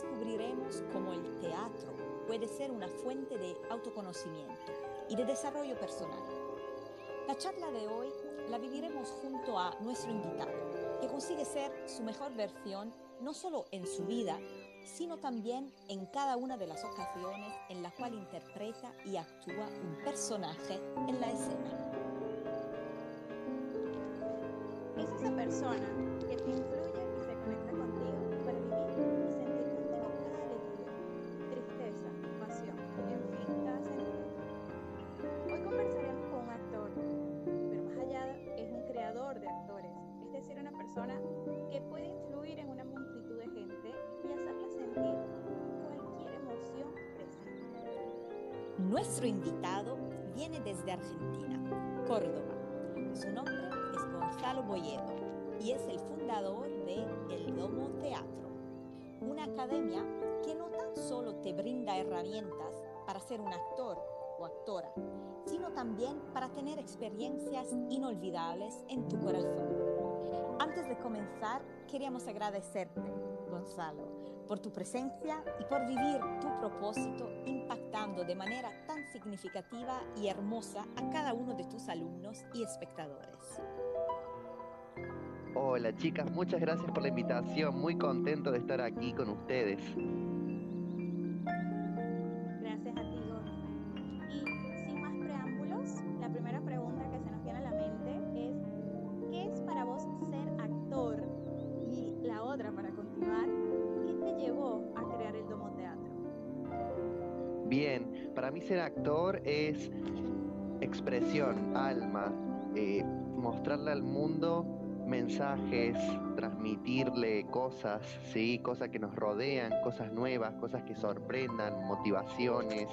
descubriremos cómo el teatro puede ser una fuente de autoconocimiento y de desarrollo personal. La charla de hoy la viviremos junto a nuestro invitado, que consigue ser su mejor versión no solo en su vida, sino también en cada una de las ocasiones en la cual interpreta y actúa un personaje en la escena. Es esa persona que te Nuestro invitado viene desde Argentina, Córdoba. Su nombre es Gonzalo Boyedo y es el fundador de El Domo Teatro, una academia que no tan solo te brinda herramientas para ser un actor o actora, sino también para tener experiencias inolvidables en tu corazón. Antes de comenzar, queríamos agradecerte, Gonzalo, por tu presencia y por vivir tu propósito impactando de manera tan significativa y hermosa a cada uno de tus alumnos y espectadores. Hola chicas, muchas gracias por la invitación, muy contento de estar aquí con ustedes. Bien, para mí ser actor es expresión, alma, eh, mostrarle al mundo mensajes, transmitirle cosas, ¿sí? cosas que nos rodean, cosas nuevas, cosas que sorprendan, motivaciones.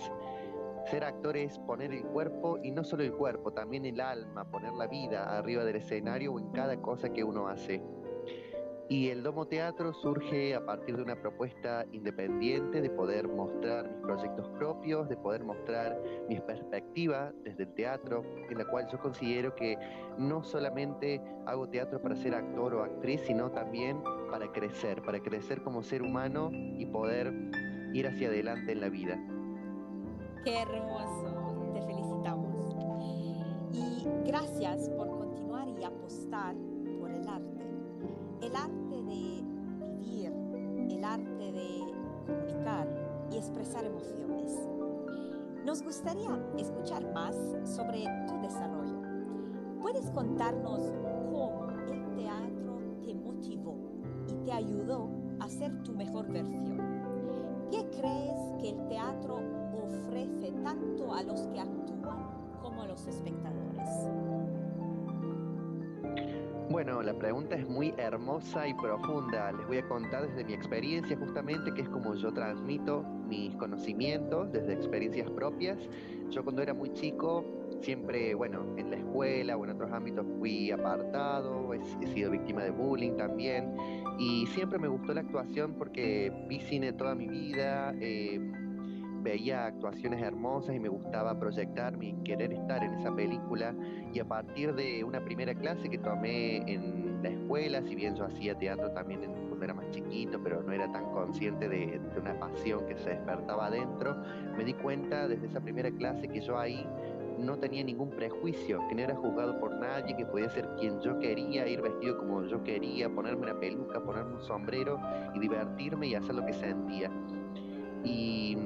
Ser actor es poner el cuerpo y no solo el cuerpo, también el alma, poner la vida arriba del escenario o en cada cosa que uno hace. Y el Domo Teatro surge a partir de una propuesta independiente de poder mostrar mis proyectos propios, de poder mostrar mi perspectiva desde el teatro, en la cual yo considero que no solamente hago teatro para ser actor o actriz, sino también para crecer, para crecer como ser humano y poder ir hacia adelante en la vida. Qué hermoso, te felicitamos. Y gracias por continuar y apostar el arte de vivir, el arte de comunicar y expresar emociones. Nos gustaría escuchar más sobre tu desarrollo. ¿Puedes contarnos cómo el teatro te motivó y te ayudó a ser tu mejor versión? ¿Qué crees que el teatro ofrece tanto a los que actúan como a los espectadores? Bueno, la pregunta es muy hermosa y profunda. Les voy a contar desde mi experiencia justamente, que es como yo transmito mis conocimientos desde experiencias propias. Yo cuando era muy chico, siempre, bueno, en la escuela o en otros ámbitos fui apartado, he, sido víctima de bullying también y siempre me gustó la actuación porque vi cine toda mi vida. Eh, veía actuaciones hermosas y me gustaba proyectarme y querer estar en esa película. Y a partir de una primera clase que tomé en la escuela, si bien yo hacía teatro también cuando era más chiquito, pero no era tan consciente de, de una pasión que se despertaba adentro, me di cuenta desde esa primera clase que yo ahí no tenía ningún prejuicio, que no era juzgado por nadie, que podía ser quien yo quería, ir vestido como yo quería, ponerme una peluca, ponerme un sombrero y divertirme y hacer lo que sentía. Y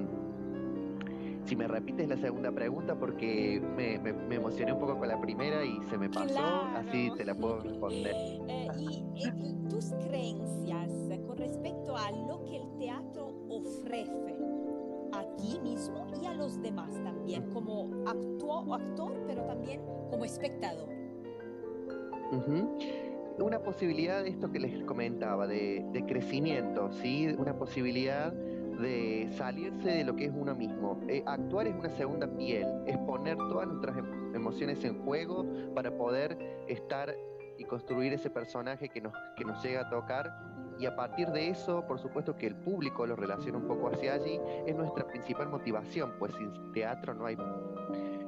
si me repites la segunda pregunta porque me, me, me, emocioné un poco con la primera y se me pasó, Claro. así te la puedo responder. Eh, y eh, tus creencias con respecto a lo que el teatro ofrece a ti mismo y a los demás también, como actua- actor, pero también como espectador. Ujú. Una posibilidad de esto que les comentaba, de, de crecimiento, ¿sí? Una posibilidad de salirse de lo que es uno mismo. Eh, actuar es una segunda piel, es poner todas nuestras em- emociones en juego para poder estar y construir ese personaje que nos, que nos llega a tocar. Y a partir de eso, por supuesto que el público lo relaciona un poco hacia allí, es nuestra principal motivación, pues sin teatro no hay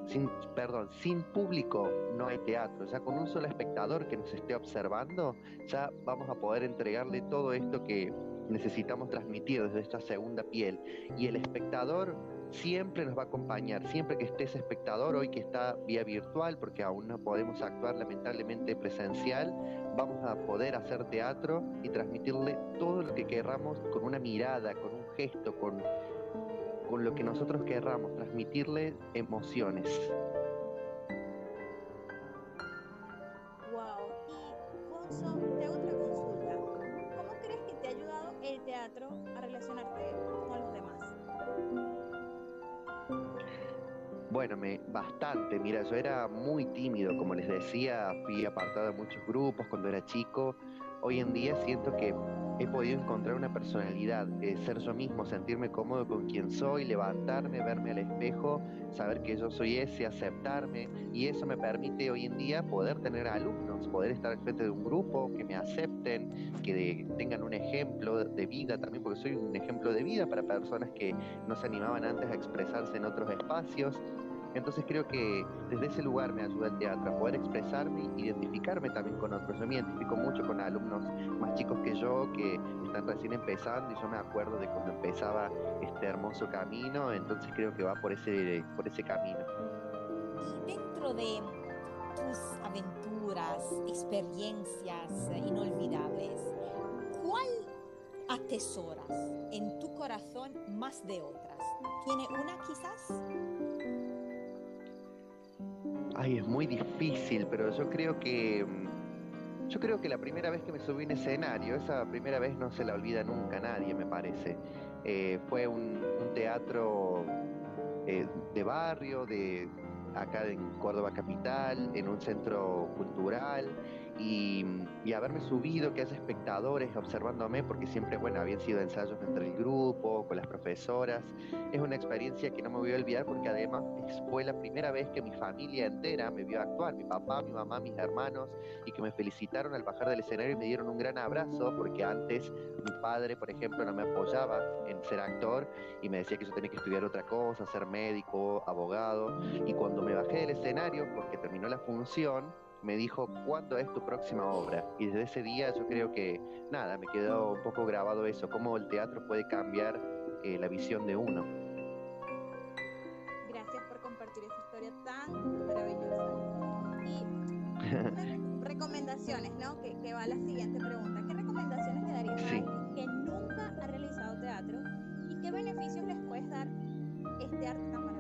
sin, perdón, sin público no hay teatro. Ya con un solo espectador que nos esté observando, ya vamos a poder entregarle todo esto que, necesitamos transmitir desde esta segunda piel. Y el espectador siempre nos va a acompañar, siempre que esté ese espectador, hoy que está vía virtual, porque aún no podemos actuar lamentablemente presencial, vamos a poder hacer teatro y transmitirle todo lo que querramos con una mirada, con un gesto, con, con lo que nosotros querramos, transmitirle emociones. A relacionarte con los demás? Bueno, me, bastante. Mira, yo era muy tímido, como les decía, fui apartado de muchos grupos cuando era chico. Hoy en día siento que he podido encontrar una personalidad, eh, ser yo mismo, sentirme cómodo con quien soy, levantarme, verme al espejo, saber que yo soy ese, aceptarme. Y eso me permite hoy en día poder tener alumnos, poder estar al frente de un grupo, que me acepten, que tengan un ejemplo de vida también, porque soy un ejemplo de vida para personas que no se animaban antes a expresarse en otros espacios. Entonces creo que desde ese lugar me ayuda el teatro a poder expresarme identificarme también con otros. Yo me identifico mucho con alumnos más chicos que yo que están recién empezando y yo me acuerdo de cuando empezaba este hermoso camino, entonces creo que va por ese, por ese camino. Dentro de tus aventuras, experiencias inolvidables, ¿cuál atesoras en tu corazón más de otras? ¿Tiene una quizás? Ay, es muy difícil, pero yo creo que mm, yo creo que la primera vez que me subí a un escenario, esa primera vez no se la olvida nunca nadie, me parece. Eh, fue un, un teatro eh, de barrio, de acá en Córdoba capital, en un centro cultural. Y, haberme subido, que haya espectadores observándome, porque siempre, bueno, habían sido ensayos entre el grupo, con las profesoras. Es una experiencia que no me voy a olvidar porque además fue la primera vez que mi familia entera me vio actuar, mi papá, mi mamá, mis hermanos, y que me felicitaron al bajar del escenario y me dieron un gran abrazo, porque antes mi padre, por ejemplo, no me apoyaba en ser actor y me decía que yo tenía que estudiar otra cosa, ser médico, abogado, y cuando me bajé del escenario, porque terminó la función, me dijo, ¿cuándo es tu próxima obra? Y desde ese día yo creo que, nada, me quedó un poco grabado eso, cómo el teatro puede cambiar eh, la visión de uno. Gracias por compartir esa historia tan maravillosa. Y unas re- recomendaciones, ¿no? Que, que va la siguiente pregunta. ¿Qué recomendaciones le darías a Sí. alguien que nunca ha realizado teatro y qué beneficios les puedes dar este arte tan maravilloso?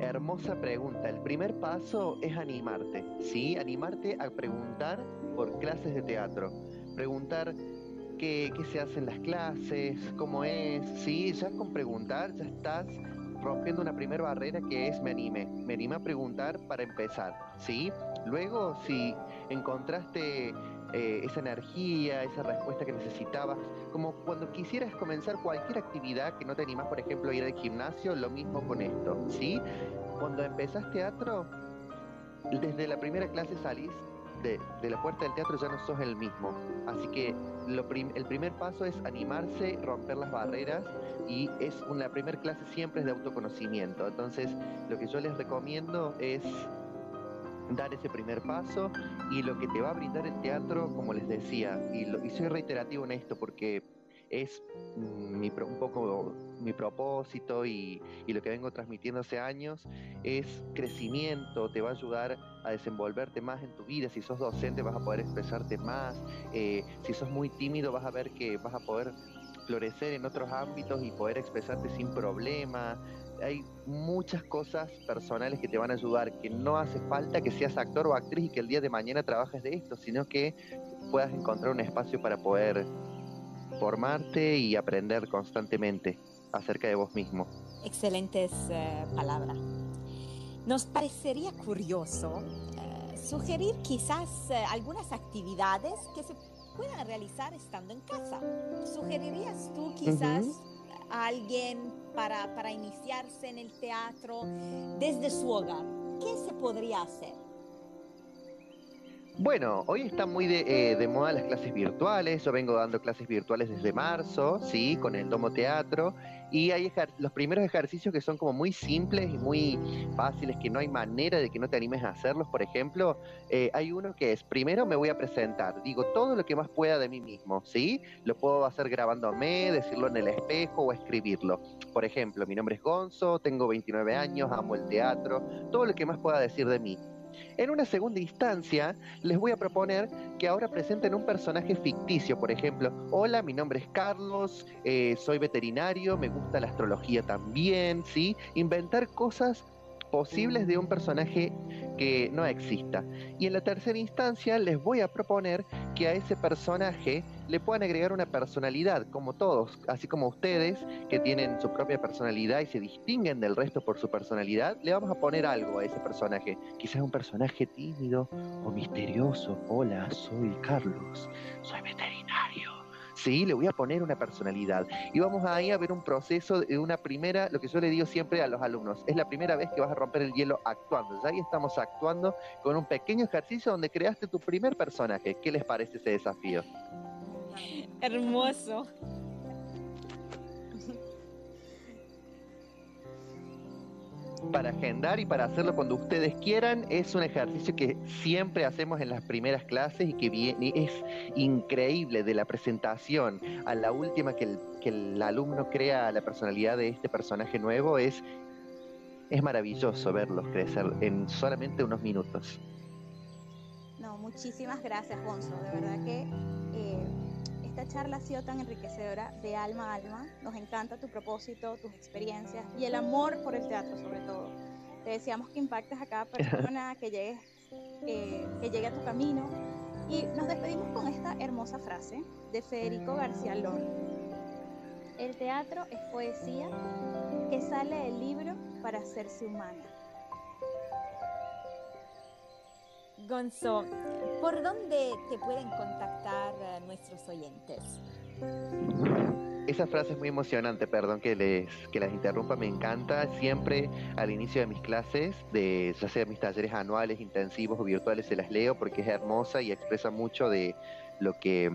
Hermosa pregunta. El primer paso es animarte, ¿sí? Animarte a preguntar por clases de teatro. Preguntar qué, qué se hace en las clases, cómo es, ¿sí? Ya con preguntar ya estás rompiendo una primera barrera que es me animé. Me animé a preguntar para empezar, ¿sí? Luego, si encontraste eh, esa energía, esa respuesta que necesitabas, como cuando quisieras comenzar cualquier actividad que no te animás, por ejemplo, a ir al gimnasio, lo mismo con esto, ¿sí? Cuando empezás teatro, desde la primera clase salís de, de la puerta del teatro ya no sos el mismo. Así que el primer paso es animarse, romper las barreras y es una, primera clase siempre es de autoconocimiento. Entonces, lo que yo les recomiendo es dar ese primer paso y lo que te va a brindar el teatro, como les decía, y, lo- soy reiterativo en esto porque es mm, mi, un poco mi propósito y, y lo que vengo transmitiendo hace años, es crecimiento, te va a ayudar a desenvolverte más en tu vida, si sos docente vas a poder expresarte más, eh, si sos muy tímido vas a ver que vas a poder florecer en otros ámbitos y poder expresarte sin problema, hay muchas cosas personales que te van a ayudar, que no hace falta que seas actor o actriz y que el día de mañana trabajes de esto, sino que puedas encontrar un espacio para poder formarte y aprender constantemente acerca de vos mismo. Excelentes eh, palabras. Nos parecería curioso eh, sugerir quizás eh, algunas actividades que se puedan realizar estando en casa. ¿Sugerirías tú quizás a alguien para, iniciarse en el teatro desde su hogar? ¿Qué se podría hacer? Bueno, hoy están muy de, eh, moda las clases virtuales. Yo vengo dando clases virtuales desde marzo, sí, con el Domo Teatro. Y hay los primeros ejercicios que son como muy simples y muy fáciles, que no hay manera de que no te animes a hacerlos. Por ejemplo, eh, hay uno que es, primero me voy a presentar, digo todo lo que más pueda de mí mismo, ¿sí? Lo puedo hacer grabándome, decirlo en el espejo o escribirlo. Por ejemplo, mi nombre es Gonzo, tengo 29 años, amo el teatro, todo lo que más pueda decir de mí. En una segunda instancia, les voy a proponer que ahora presenten un personaje ficticio, por ejemplo, hola, mi nombre es Carlos, eh, soy veterinario, me gusta la astrología también, ¿sí? Inventar cosas posibles de un personaje que no exista. Y en la tercera instancia les voy a proponer que a ese personaje le puedan agregar una personalidad, como todos, así como ustedes que tienen su propia personalidad y se distinguen del resto por su personalidad, le vamos a poner algo a ese personaje. Quizás un personaje tímido o misterioso. Hola, soy Carlos, soy veterinario Sí, le voy a poner una personalidad. Y vamos ahí a ver un proceso de una primera, lo que yo le digo siempre a los alumnos, es la primera vez que vas a romper el hielo actuando. Ya ahí estamos actuando con un pequeño ejercicio donde creaste tu primer personaje. ¿Qué les parece ese desafío? Hermoso. Para agendar y para hacerlo cuando ustedes quieran. Es un ejercicio que siempre hacemos en las primeras clases y que viene, es increíble de la presentación a la última que el, que el alumno crea la personalidad de este personaje nuevo. Es, es maravilloso verlos crecer en solamente unos minutos. No, muchísimas gracias, Gonzo. De verdad que eh, esta charla ha sido tan enriquecedora de alma a alma. Nos encanta tu propósito, tus experiencias y el amor por el teatro sobre todo. Te deseamos que impactes a cada persona que llegue, eh, que llegue a tu camino. Y nos despedimos con esta hermosa frase de Federico García Lorca. El teatro es poesía que sale del libro para hacerse humana. Gonzo, ¿por dónde te pueden contactar nuestros oyentes? Esa frase es muy emocionante, perdón que les que las interrumpa, me encanta. Siempre al inicio de mis clases, de ya sea mis talleres anuales, intensivos o virtuales, se las leo porque es hermosa y expresa mucho de lo que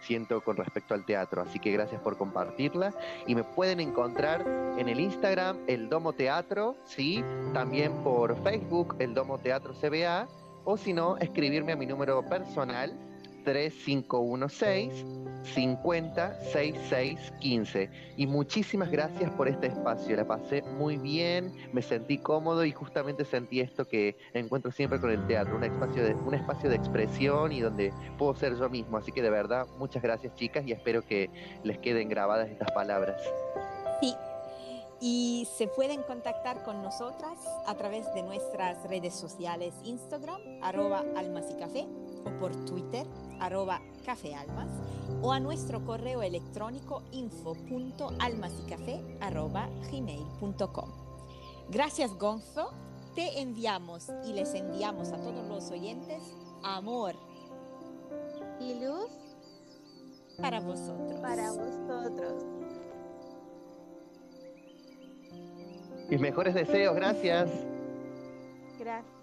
siento con respecto al teatro. Así que gracias por compartirla. Y me pueden encontrar en el Instagram, el Domo Teatro, sí, también por Facebook, el Domo Teatro CBA o si no, escribirme a mi número personal 3516 506615 Y muchísimas gracias por este espacio. La pasé muy bien, me sentí cómodo y justamente sentí esto que encuentro siempre con el teatro, un espacio de, un espacio de expresión y donde puedo ser yo mismo. Así que de verdad, muchas gracias chicas y espero que les queden grabadas estas palabras. Sí, y se pueden contactar con nosotras a través de nuestras redes sociales Instagram, arroba almas y café, o por Twitter, arroba cafealmas, o a nuestro correo electrónico info.almasycafé arroba gmail.com. Gracias Gonzo, te enviamos y les enviamos a todos los oyentes amor y luz para vosotros. Para vosotros. Mis mejores deseos, gracias. Gracias.